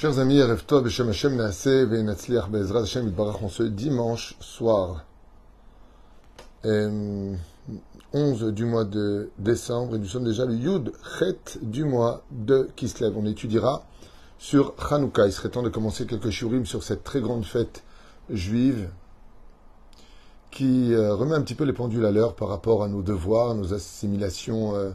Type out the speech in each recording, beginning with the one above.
Chers amis, Erev Beshem Hashem Hashem dimanche soir, euh, 11 du mois de décembre, et nous sommes déjà le Yud Chet du mois de Kislev. On étudiera sur Hanouka. Il serait temps de commencer quelques shurim sur cette très grande fête juive qui euh, remet un petit peu les pendules à l'heure par rapport à nos devoirs, nos assimilations euh,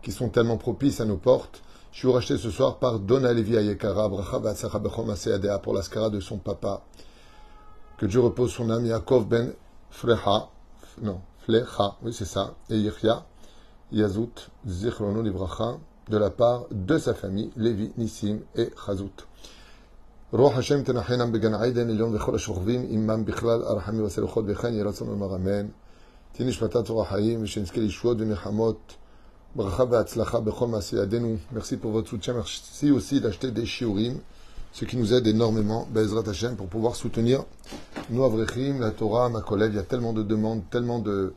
qui sont tellement propices à nos portes. Je suis racheté ce soir par Donna Levi Ayekara, Bracha Vatsacha Bechom Aseadea pour l'ascara de son papa. Que Dieu repose son âme, Yaakov ben Frecha, non, Flecha, oui c'est ça, et Yechia, Yazout, Zichrono Livracha, de la part de sa famille, Levi, Nissim et Chazout. רוח השם תנחנם בגן עדן עליון וכל השוכבים עמם בכלל הרחמים והסלוחות וכן יהי רצון לומר אמן. תהי נשמתה צורה חיים ושנזכה לישועות ומלחמות Merci pour votre soutien. Merci aussi d'acheter des shiurim, ce qui nous aide énormément, Bezrat Hashem, pour pouvoir soutenir nous, Avrechim, la Torah, ma collègue. Il y a tellement de demandes, tellement de...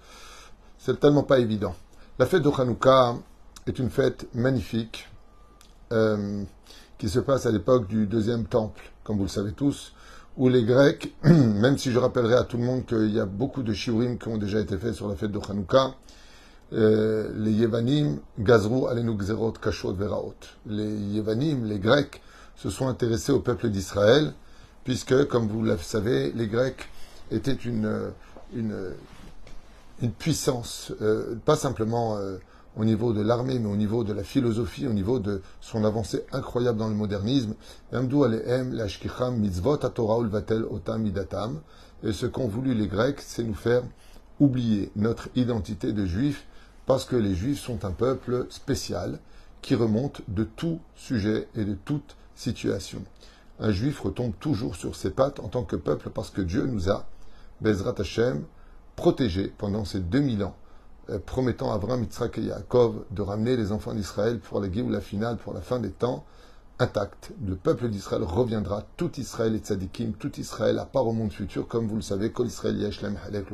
C'est tellement pas évident. La fête de est une fête magnifique. Euh, qui se passe à l'époque du deuxième temple, comme vous le savez tous, où les Grecs, même si je rappellerai à tout le monde qu'il y a beaucoup de shiurim qui ont déjà été faits sur la fête de les Yevanim, Gazrou, Alenu Gzerot, Kashot, Veraot. Les Yevanim, les Grecs, se sont intéressés au peuple d'Israël, puisque, comme vous le savez, les Grecs étaient une, une, une puissance, euh, pas simplement euh, au niveau de l'armée, mais au niveau de la philosophie, au niveau de son avancée incroyable dans le modernisme. Et ce qu'ont voulu les Grecs, c'est nous faire oublier notre identité de juifs, parce que les juifs sont un peuple spécial qui remonte de tout sujet et de toute situation. Un juif retombe toujours sur ses pattes en tant que peuple parce que Dieu nous a, Bezrat Hashem, protégés pendant ces 2000 ans promettant à Abraham, Yitzhak et Yaakov de ramener les enfants d'Israël pour la la finale, pour la fin des temps, intact. Le peuple d'Israël reviendra, tout Israël est tzadikim, tout Israël à part au monde futur, comme vous le savez, Kol Israël Yeshlem Halek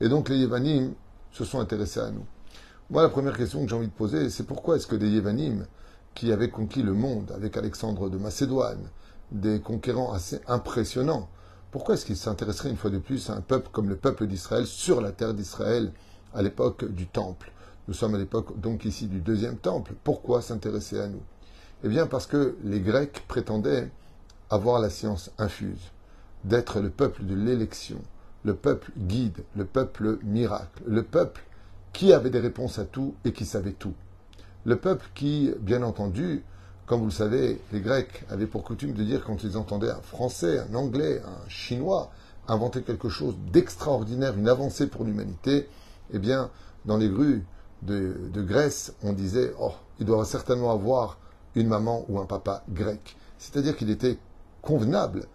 Et donc les Yevanim se sont intéressés à nous. Moi, la première question que j'ai envie de poser, c'est pourquoi est-ce que des Yevanim, qui avaient conquis le monde avec Alexandre de Macédoine, des conquérants assez impressionnants, pourquoi est-ce qu'ils s'intéresseraient une fois de plus à un peuple comme le peuple d'Israël sur la terre d'Israël à l'époque du Temple? Nous sommes à l'époque donc ici du deuxième Temple. Pourquoi s'intéresser à nous? Eh bien parce que les Grecs prétendaient avoir la science infuse, d'être le peuple de l'élection, le peuple guide, le peuple miracle, le peuple qui avait des réponses à tout et qui savait tout. Le peuple qui, bien entendu, comme vous le savez, les Grecs avaient pour coutume de dire quand ils entendaient un Français, un Anglais, un Chinois inventer quelque chose d'extraordinaire, une avancée pour l'humanité, eh bien, dans les rues de, Grèce, on disait Oh, il doit certainement avoir une maman ou un papa grec. C'est-à-dire qu'il était convenable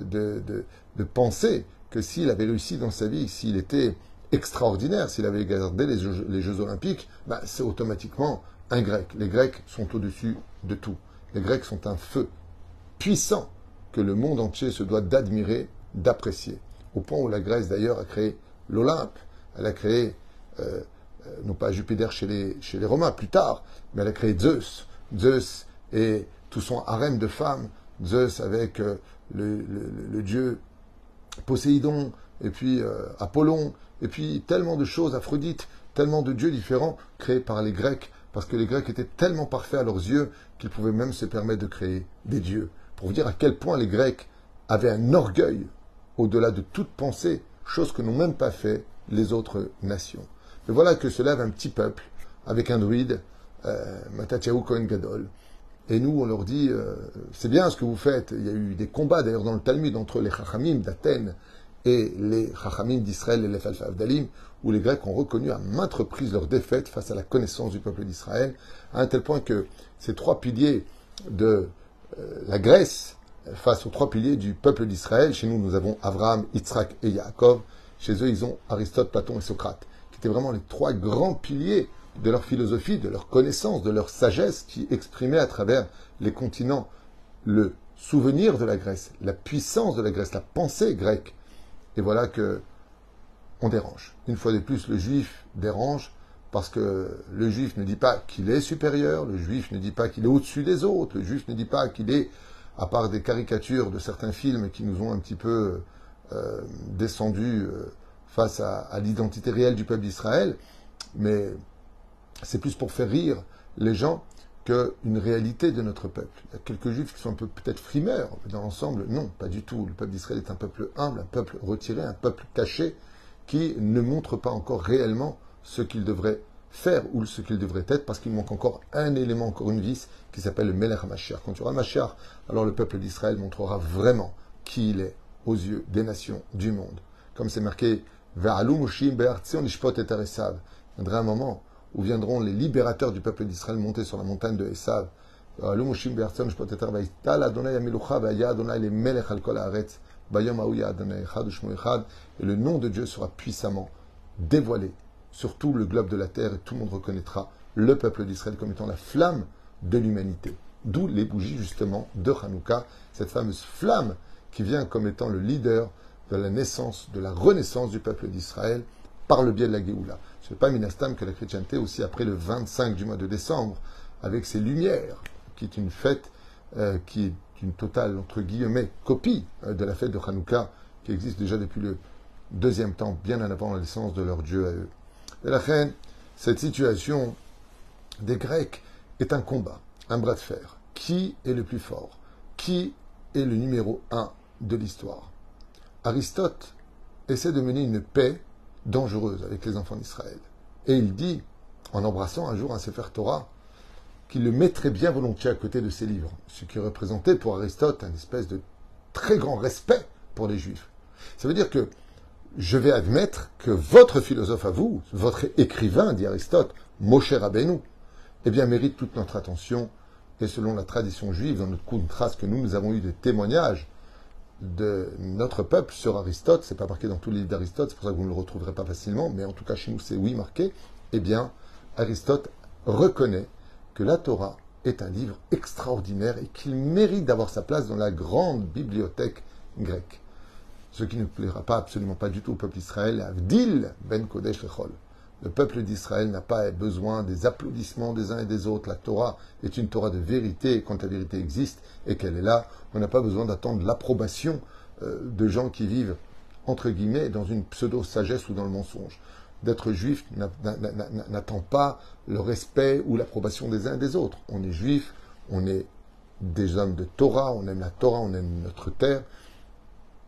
de, penser que s'il avait réussi dans sa vie, s'il était extraordinaire, s'il avait gardé les Jeux, Olympiques, bah, c'est automatiquement un grec. Les Grecs sont au-dessus de tout. Les Grecs sont un feu puissant que le monde entier se doit d'admirer, d'apprécier. Au point où la Grèce d'ailleurs a créé l'Olympe, elle a créé euh, euh, non pas Jupiter chez les, Romains, plus tard, mais elle a créé Zeus. Zeus et tout son harem de femmes, Zeus avec euh, le, dieu Poséidon, et puis Apollon, et puis tellement de choses, Aphrodite, tellement de dieux différents créés par les Grecs, parce que les Grecs étaient tellement parfaits à leurs yeux qu'ils pouvaient même se permettre de créer des dieux. Pour vous dire à quel point les Grecs avaient un orgueil au-delà de toute pensée, chose que n'ont même pas fait les autres nations. Et voilà que se lève un petit peuple avec un druide, euh, Gadol. Et nous, on leur dit, euh, c'est bien ce que vous faites. Il y a eu des combats d'ailleurs dans le Talmud entre les Chachamim d'Athènes et les Chachamim d'Israël et les Falfavdalim, où les Grecs ont reconnu à maintes reprises leur défaite face à la connaissance du peuple d'Israël, à un tel point que ces trois piliers de euh, la Grèce, face aux trois piliers du peuple d'Israël, chez nous, nous avons Abraham, Yitzhak et Yaakov, chez eux, ils ont Aristote, Platon et Socrate étaient vraiment les trois grands piliers de leur philosophie, de leur connaissance, de leur sagesse qui exprimaient à travers les continents le souvenir de la Grèce, la puissance de la Grèce, la pensée grecque. Et voilà que on dérange. Une fois de plus, le juif dérange parce que le juif ne dit pas qu'il est supérieur, le juif ne dit pas qu'il est au-dessus des autres, le juif ne dit pas qu'il est à part des caricatures de certains films qui nous ont un petit peu euh, descendus euh, face à, à l'identité réelle du peuple d'Israël, mais c'est plus pour faire rire les gens qu'une réalité de notre peuple. Il y a quelques juifs qui sont un peu peut-être frimeurs, mais dans l'ensemble, non, pas du tout. Le peuple d'Israël est un peuple humble, un peuple retiré, un peuple caché, qui ne montre pas encore réellement ce qu'il devrait faire ou ce qu'il devrait être, parce qu'il manque encore un élément, encore une vis, qui s'appelle le Melech HaMashiach. Quand tu auras Mashiach, alors le peuple d'Israël montrera vraiment qui il est aux yeux des nations du monde. Comme c'est marqué, Be'artzion Il un moment où viendront les libérateurs du peuple d'Israël monter sur la montagne de Esav. Et le nom de Dieu sera puissamment dévoilé sur tout le globe de la terre et tout le monde reconnaîtra le peuple d'Israël comme étant la flamme de l'humanité. D'où les bougies justement de Hanouka, cette fameuse flamme qui vient comme étant le leader de la naissance, de la renaissance du peuple d'Israël par le biais de la Géoula. Ce n'est pas Minastam que la chrétienté, aussi après le 25 du mois de décembre, avec ses lumières, qui est une fête euh, qui est une totale, entre guillemets, copie euh, de la fête de Hanouka, qui existe déjà depuis le deuxième temps, bien en avant la naissance de leur Dieu à eux. Et la reine, cette situation des Grecs est un combat, un bras de fer. Qui est le plus fort? Qui est le numéro un de l'histoire? Aristote essaie de mener une paix dangereuse avec les enfants d'Israël. Et il dit, en embrassant un jour un Sefer Torah, qu'il le mettrait bien volontiers à côté de ses livres, ce qui représentait pour Aristote un espèce de très grand respect pour les Juifs. Ça veut dire que je vais admettre que votre philosophe à vous, votre écrivain, dit Aristote, Moshe Rabbeinu, eh bien, mérite toute notre attention. Et selon la tradition juive, dans notre trace que nous, nous avons eu des témoignages de notre peuple sur Aristote, c'est pas marqué dans tous les livres d'Aristote, c'est pour ça que vous ne le retrouverez pas facilement, mais en tout cas chez nous c'est oui marqué, eh bien Aristote reconnaît que la Torah est un livre extraordinaire et qu'il mérite d'avoir sa place dans la grande bibliothèque grecque. Ce qui ne plaira pas absolument pas du tout au peuple d'Israël, Avdil ben Kodesh Lechol. Le peuple d'Israël n'a pas besoin des applaudissements des uns et des autres. La Torah est une Torah de vérité. Quand la vérité existe et qu'elle est là, on n'a pas besoin d'attendre l'approbation euh, de gens qui vivent, entre guillemets, dans une pseudo-sagesse ou dans le mensonge. D'être juif n'attend pas le respect ou l'approbation des uns et des autres. On est juif, on est des hommes de Torah, on aime la Torah, on aime notre terre.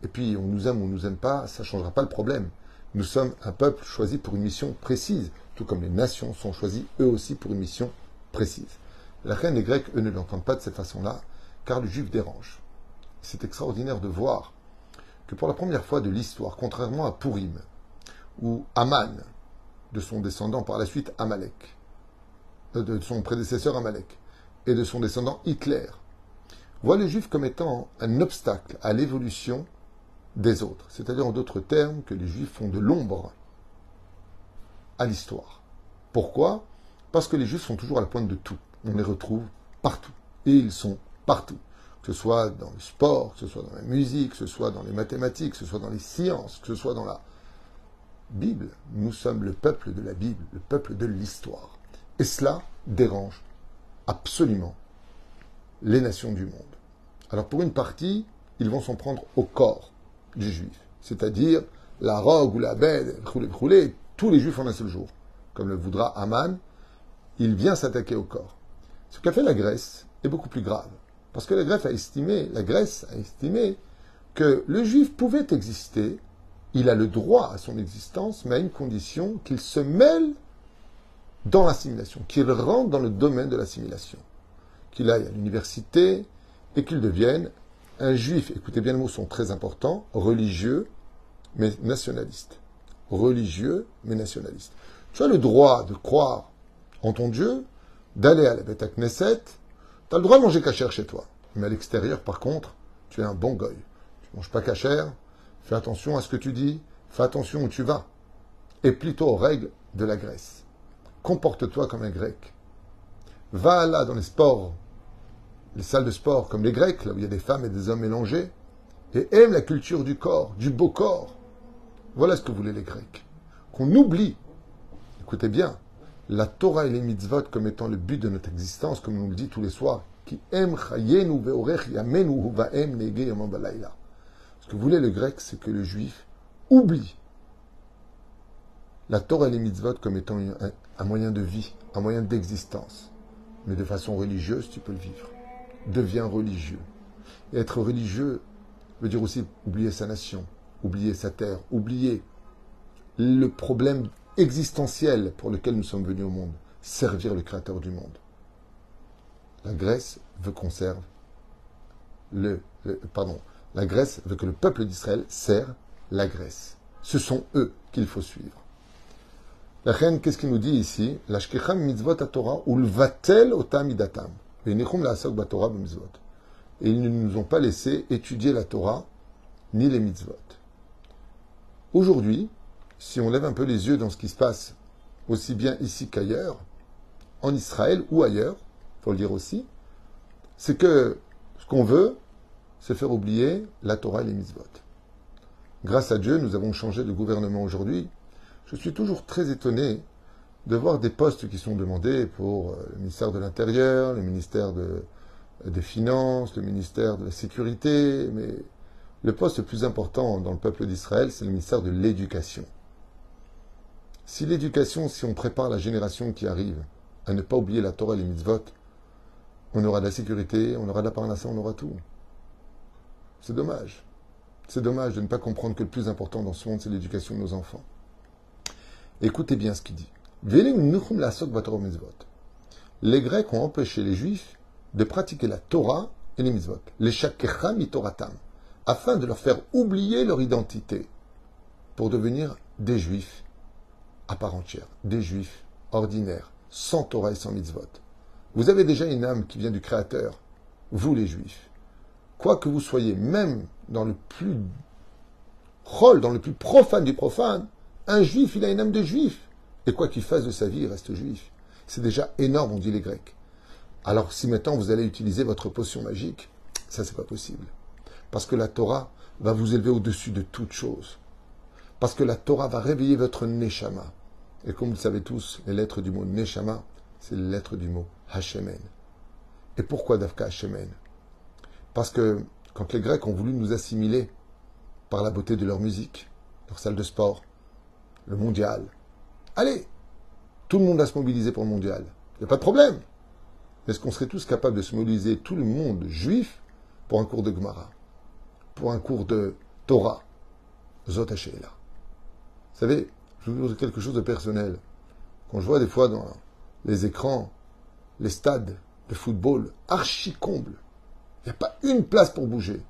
Et puis, on nous aime ou on nous aime pas, ça ne changera pas le problème. Nous sommes un peuple choisi pour une mission précise, tout comme les nations sont choisies eux aussi pour une mission précise. La reine des Grecs, eux, ne l'entendent pas de cette façon-là, car le juif dérange. C'est extraordinaire de voir que pour la première fois de l'histoire, contrairement à Purim, où Aman, de son descendant par la suite Amalek, euh, de son prédécesseur Amalek, et de son descendant Hitler, voit le juif comme étant un obstacle à l'évolution des autres. C'est-à-dire en d'autres termes que les juifs font de l'ombre à l'histoire. Pourquoi? Parce que les juifs sont toujours à la pointe de tout. On les retrouve partout. Et ils sont partout. Que ce soit dans le sport, que ce soit dans la musique, que ce soit dans les mathématiques, que ce soit dans les sciences, que ce soit dans la Bible. Nous sommes le peuple de la Bible, le peuple de l'histoire. Et cela dérange absolument les nations du monde. Alors pour une partie, ils vont s'en prendre au corps du juif, c'est-à-dire la rogue ou la bête, tous les juifs en un seul jour. Comme le voudra Aman, il vient s'attaquer au corps. Ce qu'a fait la Grèce est beaucoup plus grave. Parce que la Grèce a estimé, la Grèce a estimé que le juif pouvait exister, il a le droit à son existence, mais à une condition qu'il se mêle dans l'assimilation, qu'il rentre dans le domaine de l'assimilation, qu'il aille à l'université et qu'il devienne un juif, écoutez bien les mots sont très importants, religieux mais nationaliste. Religieux mais nationaliste. Tu as le droit de croire en ton Dieu, d'aller à la Beth Knesset, tu as le droit de manger cachère chez toi. Mais à l'extérieur, par contre, tu es un bon goy. Tu ne manges pas cachère, fais attention à ce que tu dis, fais attention où tu vas. Et plutôt aux règles de la Grèce. Comporte-toi comme un grec. Va là dans les sports les salles de sport comme les Grecs, là où il y a des femmes et des hommes mélangés, et aiment la culture du corps, du beau corps. Voilà ce que voulaient les Grecs. Qu'on oublie, écoutez bien, la Torah et les mitzvot comme étant le but de notre existence, comme on nous le dit tous les soirs, yamam balayla. Ce que voulait le grec, c'est que le juif oublie la Torah et les mitzvot comme étant un moyen de vie, un moyen d'existence. Mais de façon religieuse, tu peux le vivre. Deviens religieux. Et être religieux veut dire aussi oublier sa nation, oublier sa terre, oublier le problème existentiel pour lequel nous sommes venus au monde, servir le Créateur du monde. La Grèce veut qu'on le, pardon, la Grèce veut que le peuple d'Israël serve la Grèce. Ce sont eux qu'il faut suivre. La reine, qu'est-ce qu'il nous dit ici? L'ashkecham mitzvot Torah ou le Et ils ne nous ont pas laissé étudier la Torah ni les mitzvot. Aujourd'hui, si on lève un peu les yeux dans ce qui se passe, aussi bien ici qu'ailleurs, en Israël ou ailleurs, faut le dire aussi, c'est que ce qu'on veut, c'est faire oublier la Torah et les mitzvot. Grâce à Dieu, nous avons changé de gouvernement aujourd'hui. Je suis toujours très étonné de voir des postes qui sont demandés pour euh, le ministère de l'Intérieur, le ministère de- des Finances, le ministère de la Sécurité, mais le poste le plus important dans le peuple d'Israël, c'est le ministère de l'Éducation. Si l'éducation, si on prépare la génération qui arrive à ne pas oublier la Torah et les mitzvot, on aura de la sécurité, on aura de la parnassa, on aura tout. C'est dommage. C'est dommage de ne pas comprendre que le plus important dans ce monde, c'est l'éducation de nos enfants. Écoutez bien ce qu'il dit. Les Grecs ont empêché les Juifs de pratiquer la Torah et les mitzvot, les shakecham mitoratam, afin de leur faire oublier leur identité pour devenir des Juifs à part entière, des Juifs ordinaires, sans Torah et sans mitzvot. Vous avez déjà une âme qui vient du Créateur, vous les Juifs. Quoi que vous soyez, même dans le plus rôle, dans le plus profane du profane, un Juif, il a une âme de Juif. Et quoi qu'il fasse de sa vie, il reste Juif. C'est déjà énorme, on dit les Grecs. Alors si maintenant vous allez utiliser votre potion magique, ça c'est pas possible. Parce que la Torah va vous élever au-dessus de toute chose. Parce que la Torah va réveiller votre Neshama. Et comme vous le savez tous, les lettres du mot Neshama, c'est les lettres du mot Hashemen. Et pourquoi Dafka Hashemen? Parce que quand les Grecs ont voulu nous assimiler par la beauté de leur musique, leur salle de sport, le mondial, allez, tout le monde a se mobiliser pour le mondial. Il n'y a pas de problème. Est-ce qu'on serait tous capables de se mobiliser, tout le monde juif, pour un cours de Gemara, pour un cours de Torah, Zot Vous savez, je vous dire quelque chose de personnel. Quand je vois des fois dans les écrans, les stades de football archi combles, il n'y a pas une place pour bouger.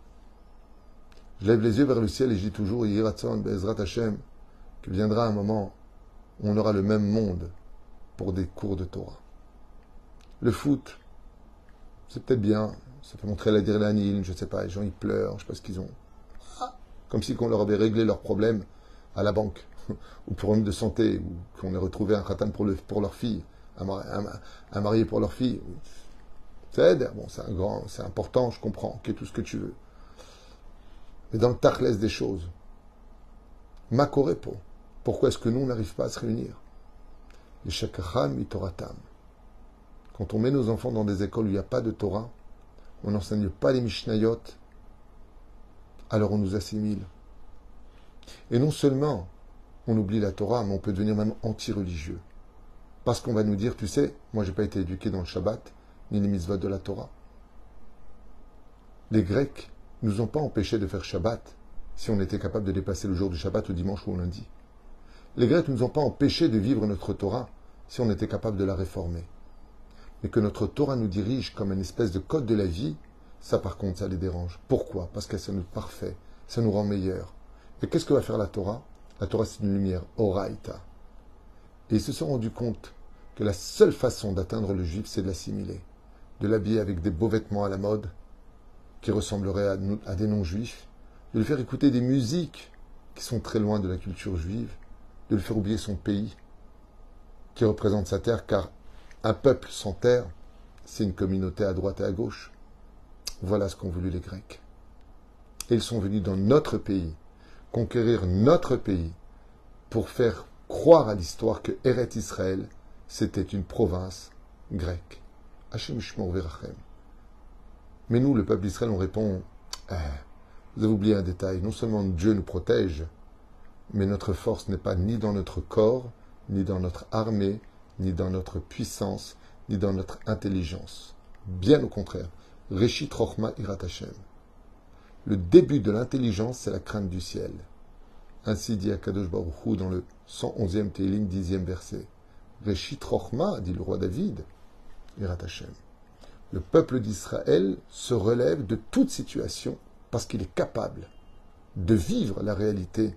Je lève les yeux vers le ciel et je dis toujours, Yiratzon, Bezrat Hashem, qu'il viendra un moment on aura le même monde pour des cours de Torah. Le foot, c'est peut-être bien, ça fait montrer l'adrénaline, je ne sais pas, les gens ils pleurent, je ne sais pas ce qu'ils ont. Ah, comme si on leur avait réglé leurs problèmes à la banque, ou problème de santé, ou qu'on ait retrouvé un khatan pour, le, pour leur fille, un, marié pour leur fille. C'est bon, c'est grand, c'est important, je comprends, ok, tout ce que tu veux. Mais dans le tachlès des choses, Makorepo, pourquoi est-ce que nous, on n'arrive pas à se réunir? Les Shakacham Toratam. Quand on met nos enfants dans des écoles où il n'y a pas de Torah, on n'enseigne pas les Mishnayot, alors on nous assimile. Et non seulement on oublie la Torah, mais on peut devenir même anti-religieux. Parce qu'on va nous dire, tu sais, moi j'ai pas été éduqué dans le Shabbat, ni les mitzvot de la Torah. Les Grecs nous ont pas empêchés de faire Shabbat si on était capable de dépasser le jour du Shabbat au dimanche ou au lundi. Les Grecs ne nous ont pas empêchés de vivre notre Torah si on était capable de la réformer. Mais que notre Torah nous dirige comme une espèce de code de la vie, ça par contre, ça les dérange. Pourquoi? Parce que ça nous parfait, ça nous rend meilleurs. Et qu'est-ce que va faire la Torah? La Torah, c'est une lumière, oraita. Et ils se sont rendus compte que la seule façon d'atteindre le juif, c'est de l'assimiler, de l'habiller avec des beaux vêtements à la mode, qui ressembleraient à, à des non-juifs, de lui faire écouter des musiques qui sont très loin de la culture juive, de lui faire oublier son pays, qui représente sa terre, car un peuple sans terre, c'est une communauté à droite et à gauche. Voilà ce qu'ont voulu les Grecs. Et ils sont venus dans notre pays, conquérir notre pays, pour faire croire à l'histoire que Eret Israël, c'était une province grecque. Hachem Verachem. Mais nous, le peuple d'Israël, on répond eh, Vous avez oublié un détail. Non seulement Dieu nous protège, mais notre force n'est pas ni dans notre corps, ni dans notre armée, ni dans notre puissance, ni dans notre intelligence. Bien au contraire. Reshit Rochma Irat. Le début de l'intelligence, c'est la crainte du ciel. Ainsi dit Akadosh Baruch Hu dans le 111e Télim, 10e verset. Rochma, dit le roi David, Irat. Le peuple d'Israël se relève de toute situation parce qu'il est capable de vivre la réalité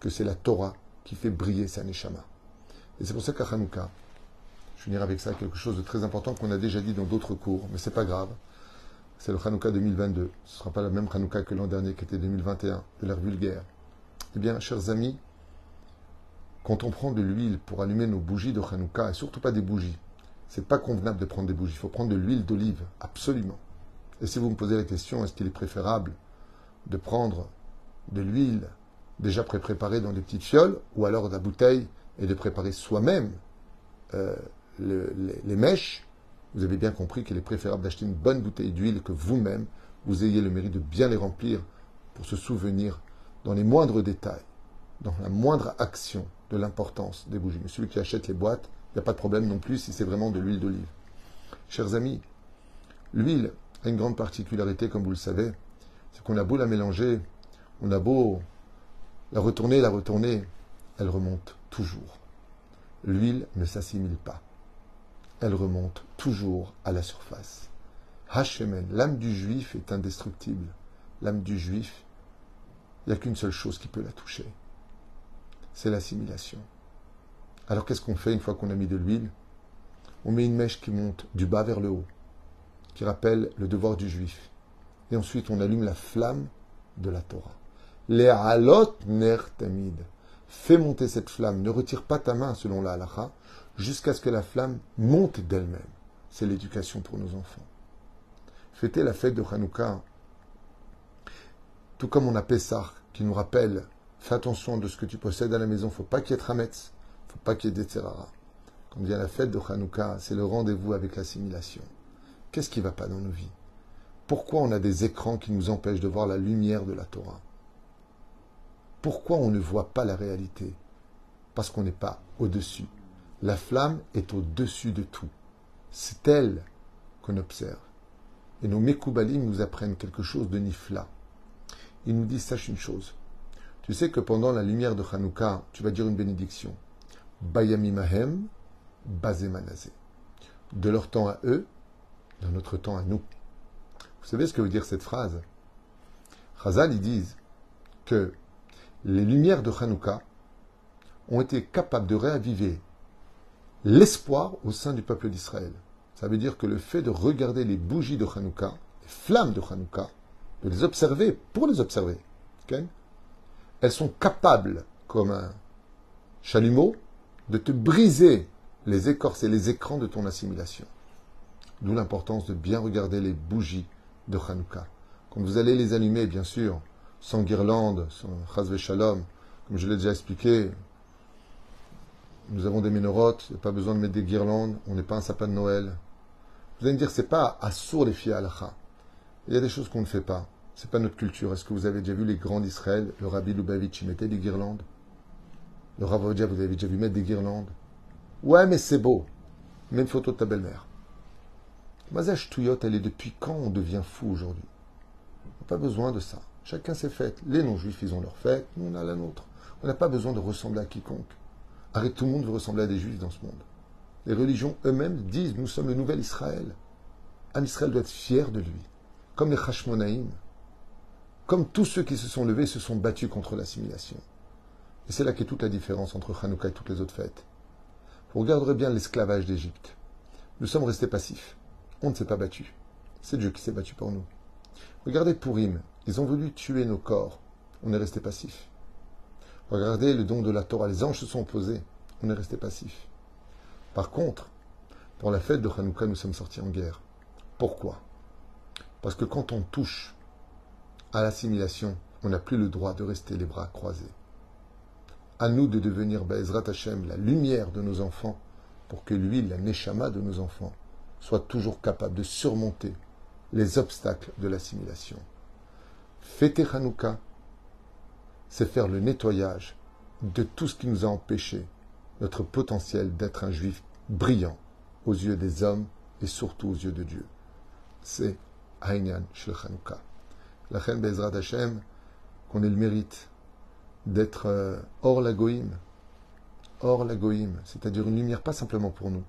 que c'est la Torah qui fait briller sa neshama. Et c'est pour ça qu'à Hanouka, je finirai avec ça quelque chose de très important qu'on a déjà dit dans d'autres cours, mais c'est pas grave. C'est le Hanouka 2022. Ce ne sera pas la même Hanouka que l'an dernier qui était 2021, de l'ère vulgaire. Eh bien, chers amis, quand on prend de l'huile pour allumer nos bougies de Hanouka, et surtout pas des bougies, c'est pas convenable de prendre des bougies. Il faut prendre de l'huile d'olive, absolument. Et si vous me posez la question, est-ce qu'il est préférable de prendre de l'huile déjà pré-préparée dans des petites fioles, ou alors de la bouteille et de préparer soi-même euh, les, mèches, vous avez bien compris qu'il est préférable d'acheter une bonne bouteille d'huile que vous-même, vous ayez le mérite de bien les remplir pour se souvenir dans les moindres détails, dans la moindre action de l'importance des bougies. Mais celui qui achète les boîtes, il n'y a pas de problème non plus si c'est vraiment de l'huile d'olive. Chers amis, l'huile a une grande particularité, comme vous le savez, c'est qu'on a beau la mélanger, on a beau la retourner, la retourner, elle remonte toujours. L'huile ne s'assimile pas. Elle remonte toujours à la surface. Hashemen, l'âme du juif est indestructible. L'âme du juif, il n'y a qu'une seule chose qui peut la toucher. C'est l'assimilation. Alors qu'est-ce qu'on fait une fois qu'on a mis de l'huile? On met une mèche qui monte du bas vers le haut, qui rappelle le devoir du juif. Et ensuite on allume la flamme de la Torah. Les halot ner tamid. Fais monter cette flamme, ne retire pas ta main selon la halacha, jusqu'à ce que la flamme monte d'elle-même. C'est l'éducation pour nos enfants. Fêter la fête de Hanouka, tout comme on a Pessah, qui nous rappelle, fais attention de ce que tu possèdes à la maison, faut pas qu'il y ait Trametz, faut pas qu'il y ait des Quand vient la fête de Hanouka, c'est le rendez-vous avec l'assimilation. Qu'est-ce qui va pas dans nos vies? Pourquoi on a des écrans qui nous empêchent de voir la lumière de la Torah? Pourquoi on ne voit pas la réalité? Parce qu'on n'est pas au-dessus. La flamme est au-dessus de tout. C'est elle qu'on observe. Et nos Mekoubalim nous apprennent quelque chose de nifla. Ils nous disent, sache une chose. Tu sais que pendant la lumière de Hanouka, tu vas dire une bénédiction. Bayamimahem, Bazemanazé. De leur temps à eux, de notre temps à nous. Vous savez ce que veut dire cette phrase? Chazal, ils disent que les lumières de Hanouka ont été capables de réaviver l'espoir au sein du peuple d'Israël. Ça veut dire que le fait de regarder les bougies de Hanouka, les flammes de Hanouka, de les observer pour les observer, elles sont capables, comme un chalumeau, de te briser les écorces et les écrans de ton assimilation. D'où l'importance de bien regarder les bougies de Hanouka. Quand vous allez les allumer, bien sûr, sans guirlande, sans chas shalom, comme je l'ai déjà expliqué, nous avons des ménorotes, il n'y a pas besoin de mettre des guirlandes, on n'est pas un sapin de Noël. Vous allez me dire, c'est pas assour les filles à Il y a des choses qu'on ne fait pas. C'est pas notre culture. Est-ce que vous avez déjà vu les grands d'Israël Le rabbi Lubavitch, il mettait des guirlandes? Le Ravodia, vous avez déjà vu mettre des guirlandes? Ouais, mais c'est beau. Mets une photo de ta belle-mère. Mazage Touyot, elle est depuis quand on devient fou aujourd'hui? On n'a pas besoin de ça. Chacun ses fêtes. Les non-juifs, ils ont leur fête, nous, on a la nôtre. On n'a pas besoin de ressembler à quiconque. Arrête, tout le monde veut ressembler à des juifs dans ce monde. Les religions eux-mêmes disent nous sommes le nouvel Israël. Un Israël doit être fier de lui. Comme les Hashmonaïm. Comme tous ceux qui se sont levés se sont battus contre l'assimilation. Et c'est là qu'est toute la différence entre Hanouka et toutes les autres fêtes. Vous regarderez bien l'esclavage d'Égypte. Nous sommes restés passifs. On ne s'est pas battu. C'est Dieu qui s'est battu pour nous. Regardez Purim, ils ont voulu tuer nos corps. On est resté passif. Regardez le don de la Torah. Les anges se sont opposés. On est resté passif. Par contre, pour la fête de Hanouka, nous sommes sortis en guerre. Pourquoi? Parce que quand on touche à l'assimilation, on n'a plus le droit de rester les bras croisés. À nous de devenir Bezrat Hashem, la lumière de nos enfants, pour que lui, la Neshama de nos enfants, soit toujours capable de surmonter les obstacles de l'assimilation. Fêter Hanouka, c'est faire le nettoyage de tout ce qui nous a empêché notre potentiel d'être un juif brillant aux yeux des hommes et surtout aux yeux de Dieu. C'est Aïnyan Shel Hanouka. La Chen Bezrat Hashem, qu'on ait le mérite d'être euh, hors la goïm, hors la goïm, c'est-à-dire une lumière pas simplement pour nous,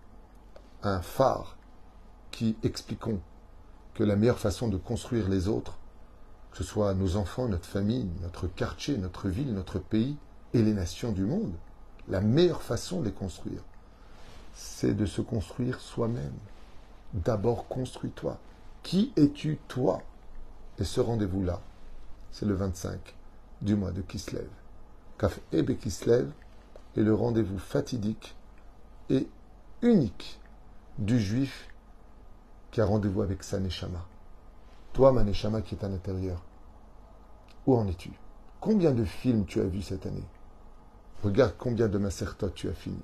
un phare qui expliquons que la meilleure façon de construire les autres, que ce soit nos enfants, notre famille, notre quartier, notre ville, notre pays et les nations du monde, la meilleure façon de les construire, c'est de se construire soi-même. D'abord, construis-toi. Qui es-tu, toi? Et ce rendez-vous-là, c'est le 25 du mois de Kislev. Kaf Ebe Kislev est le rendez-vous fatidique et unique du juif qui a rendez-vous avec sa Neshama. Toi, ma Neshama qui est à l'intérieur, où en es-tu Combien de films tu as vus cette année? Regarde combien de Masertot tu as fini.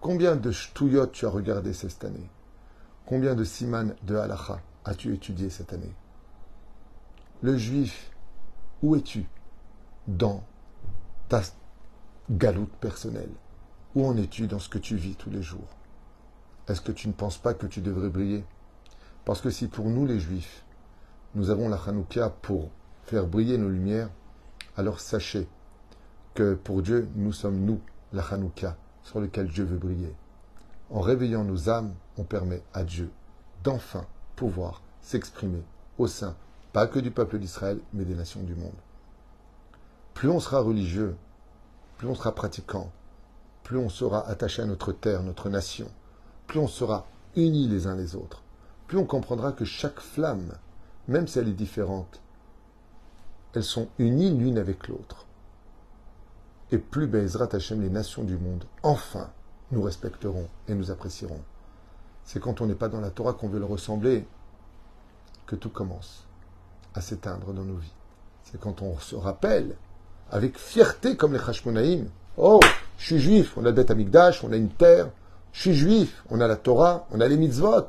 Combien de Shtuyot tu as regardé cette année? Combien de Siman de Halacha as-tu étudié cette année? Le juif, où es-tu? Dans ta galoute personnelle. Où en es-tu dans ce que tu vis tous les jours? Est-ce que tu ne penses pas que tu devrais briller? Parce que si pour nous les juifs, nous avons la Hanouka pour faire briller nos lumières, alors sachez que pour Dieu, nous sommes nous, la Hanouka, sur lequel Dieu veut briller. En réveillant nos âmes, on permet à Dieu d'enfin pouvoir s'exprimer au sein, pas que du peuple d'Israël, mais des nations du monde. Plus on sera religieux, plus on sera pratiquant, plus on sera attaché à notre terre, notre nation, plus on sera unis les uns les autres, plus on comprendra que chaque flamme, même si elle est différente, elles sont unies l'une avec l'autre et plus Bezrat Hashem, les nations du monde, enfin, nous respecteront et nous apprécieront. C'est quand on n'est pas dans la Torah qu'on veut le ressembler que tout commence à s'éteindre dans nos vies. C'est quand on se rappelle, avec fierté comme les Hashmonaïm, oh, je suis juif, on a Bet Amigdash, on a une terre, je suis juif, on a la Torah, on a les mitzvot.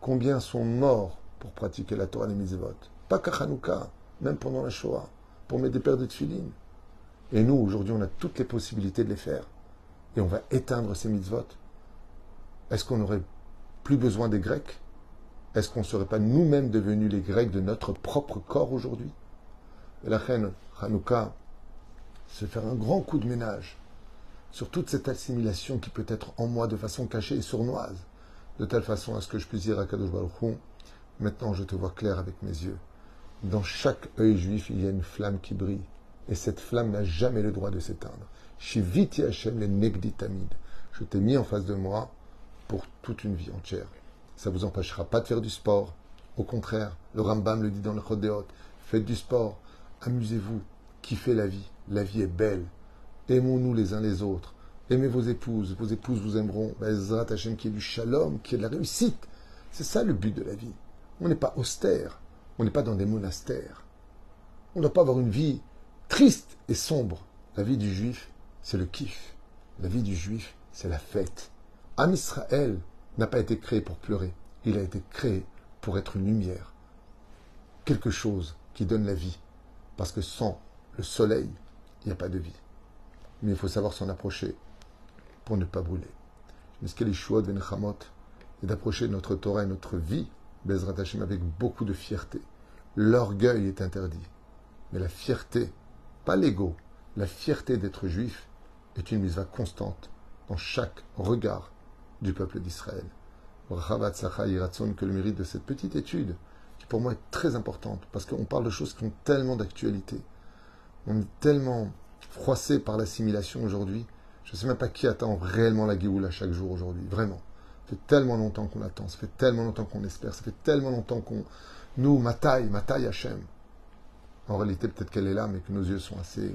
Combien sont morts pour pratiquer la Torah et les Pas qu'à Hanouka, même pendant la Shoah, pour mettre des paires de tefillin. Et nous, aujourd'hui, on a toutes les possibilités de les faire. Et on va éteindre ces mitzvot. Est-ce qu'on n'aurait plus besoin des Grecs? Est-ce qu'on ne serait pas nous-mêmes devenus les Grecs de notre propre corps aujourd'hui? Et la reine Hanouka, c'est faire un grand coup de ménage sur toute cette assimilation qui peut être en moi de façon cachée et sournoise, de telle façon à ce que je puisse dire à Kadosh Baruch maintenant je te vois clair avec mes yeux. Dans chaque œil juif, il y a une flamme qui brille et cette flamme n'a jamais le droit de s'éteindre. Shiviti Hashem le Negditamid. Je t'ai mis en face de moi pour toute une vie entière. Ça ne vous empêchera pas de faire du sport. Au contraire, le Rambam le dit dans le Chodéot. Faites du sport, amusez-vous, kiffez la vie. La vie est belle. Aimons-nous les uns les autres. Aimez vos épouses, vos épouses vous aimeront. Ezrat Hashem qui est du shalom, qui est de la réussite. C'est ça le but de la vie. On n'est pas austère, on n'est pas dans des monastères. On ne doit pas avoir une vie triste et sombre. La vie du juif, c'est le kiff. La vie du juif, c'est la fête. Am Israël n'a pas été créé pour pleurer. Il a été créé pour être une lumière. Quelque chose qui donne la vie. Parce que sans le soleil, il n'y a pas de vie. Mais il faut savoir s'en approcher pour ne pas brûler. Mais ce qu'est et d'approcher notre Torah et notre vie, Bezrat Hashem, avec beaucoup de fierté. L'orgueil est interdit. Mais la fierté pas l'ego, la fierté d'être juif est une mise à constante dans chaque regard du peuple d'Israël. que le mérite de cette petite étude, qui pour moi est très importante, parce qu'on parle de choses qui ont tellement d'actualité. On est tellement froissé par l'assimilation aujourd'hui. Je ne sais même pas qui attend réellement la Géoula chaque jour aujourd'hui, vraiment. Ça fait tellement longtemps qu'on attend, ça fait tellement longtemps qu'on espère, ça fait tellement longtemps qu'on... Nous, ma taille, ma taille Hachem. En réalité, peut-être qu'elle est là, mais que nos yeux sont assez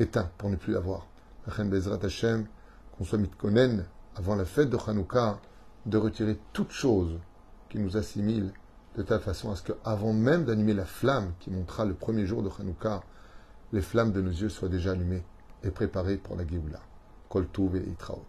éteints pour ne plus la voir. Bezrat Hashem, qu'on soit mitkonen avant la fête de Hanouka, de retirer toute chose qui nous assimile, de telle façon à ce qu'avant même d'animer la flamme qui montera le premier jour de Hanouka, les flammes de nos yeux soient déjà allumées et préparées pour la Géoula. Kol et Itraot.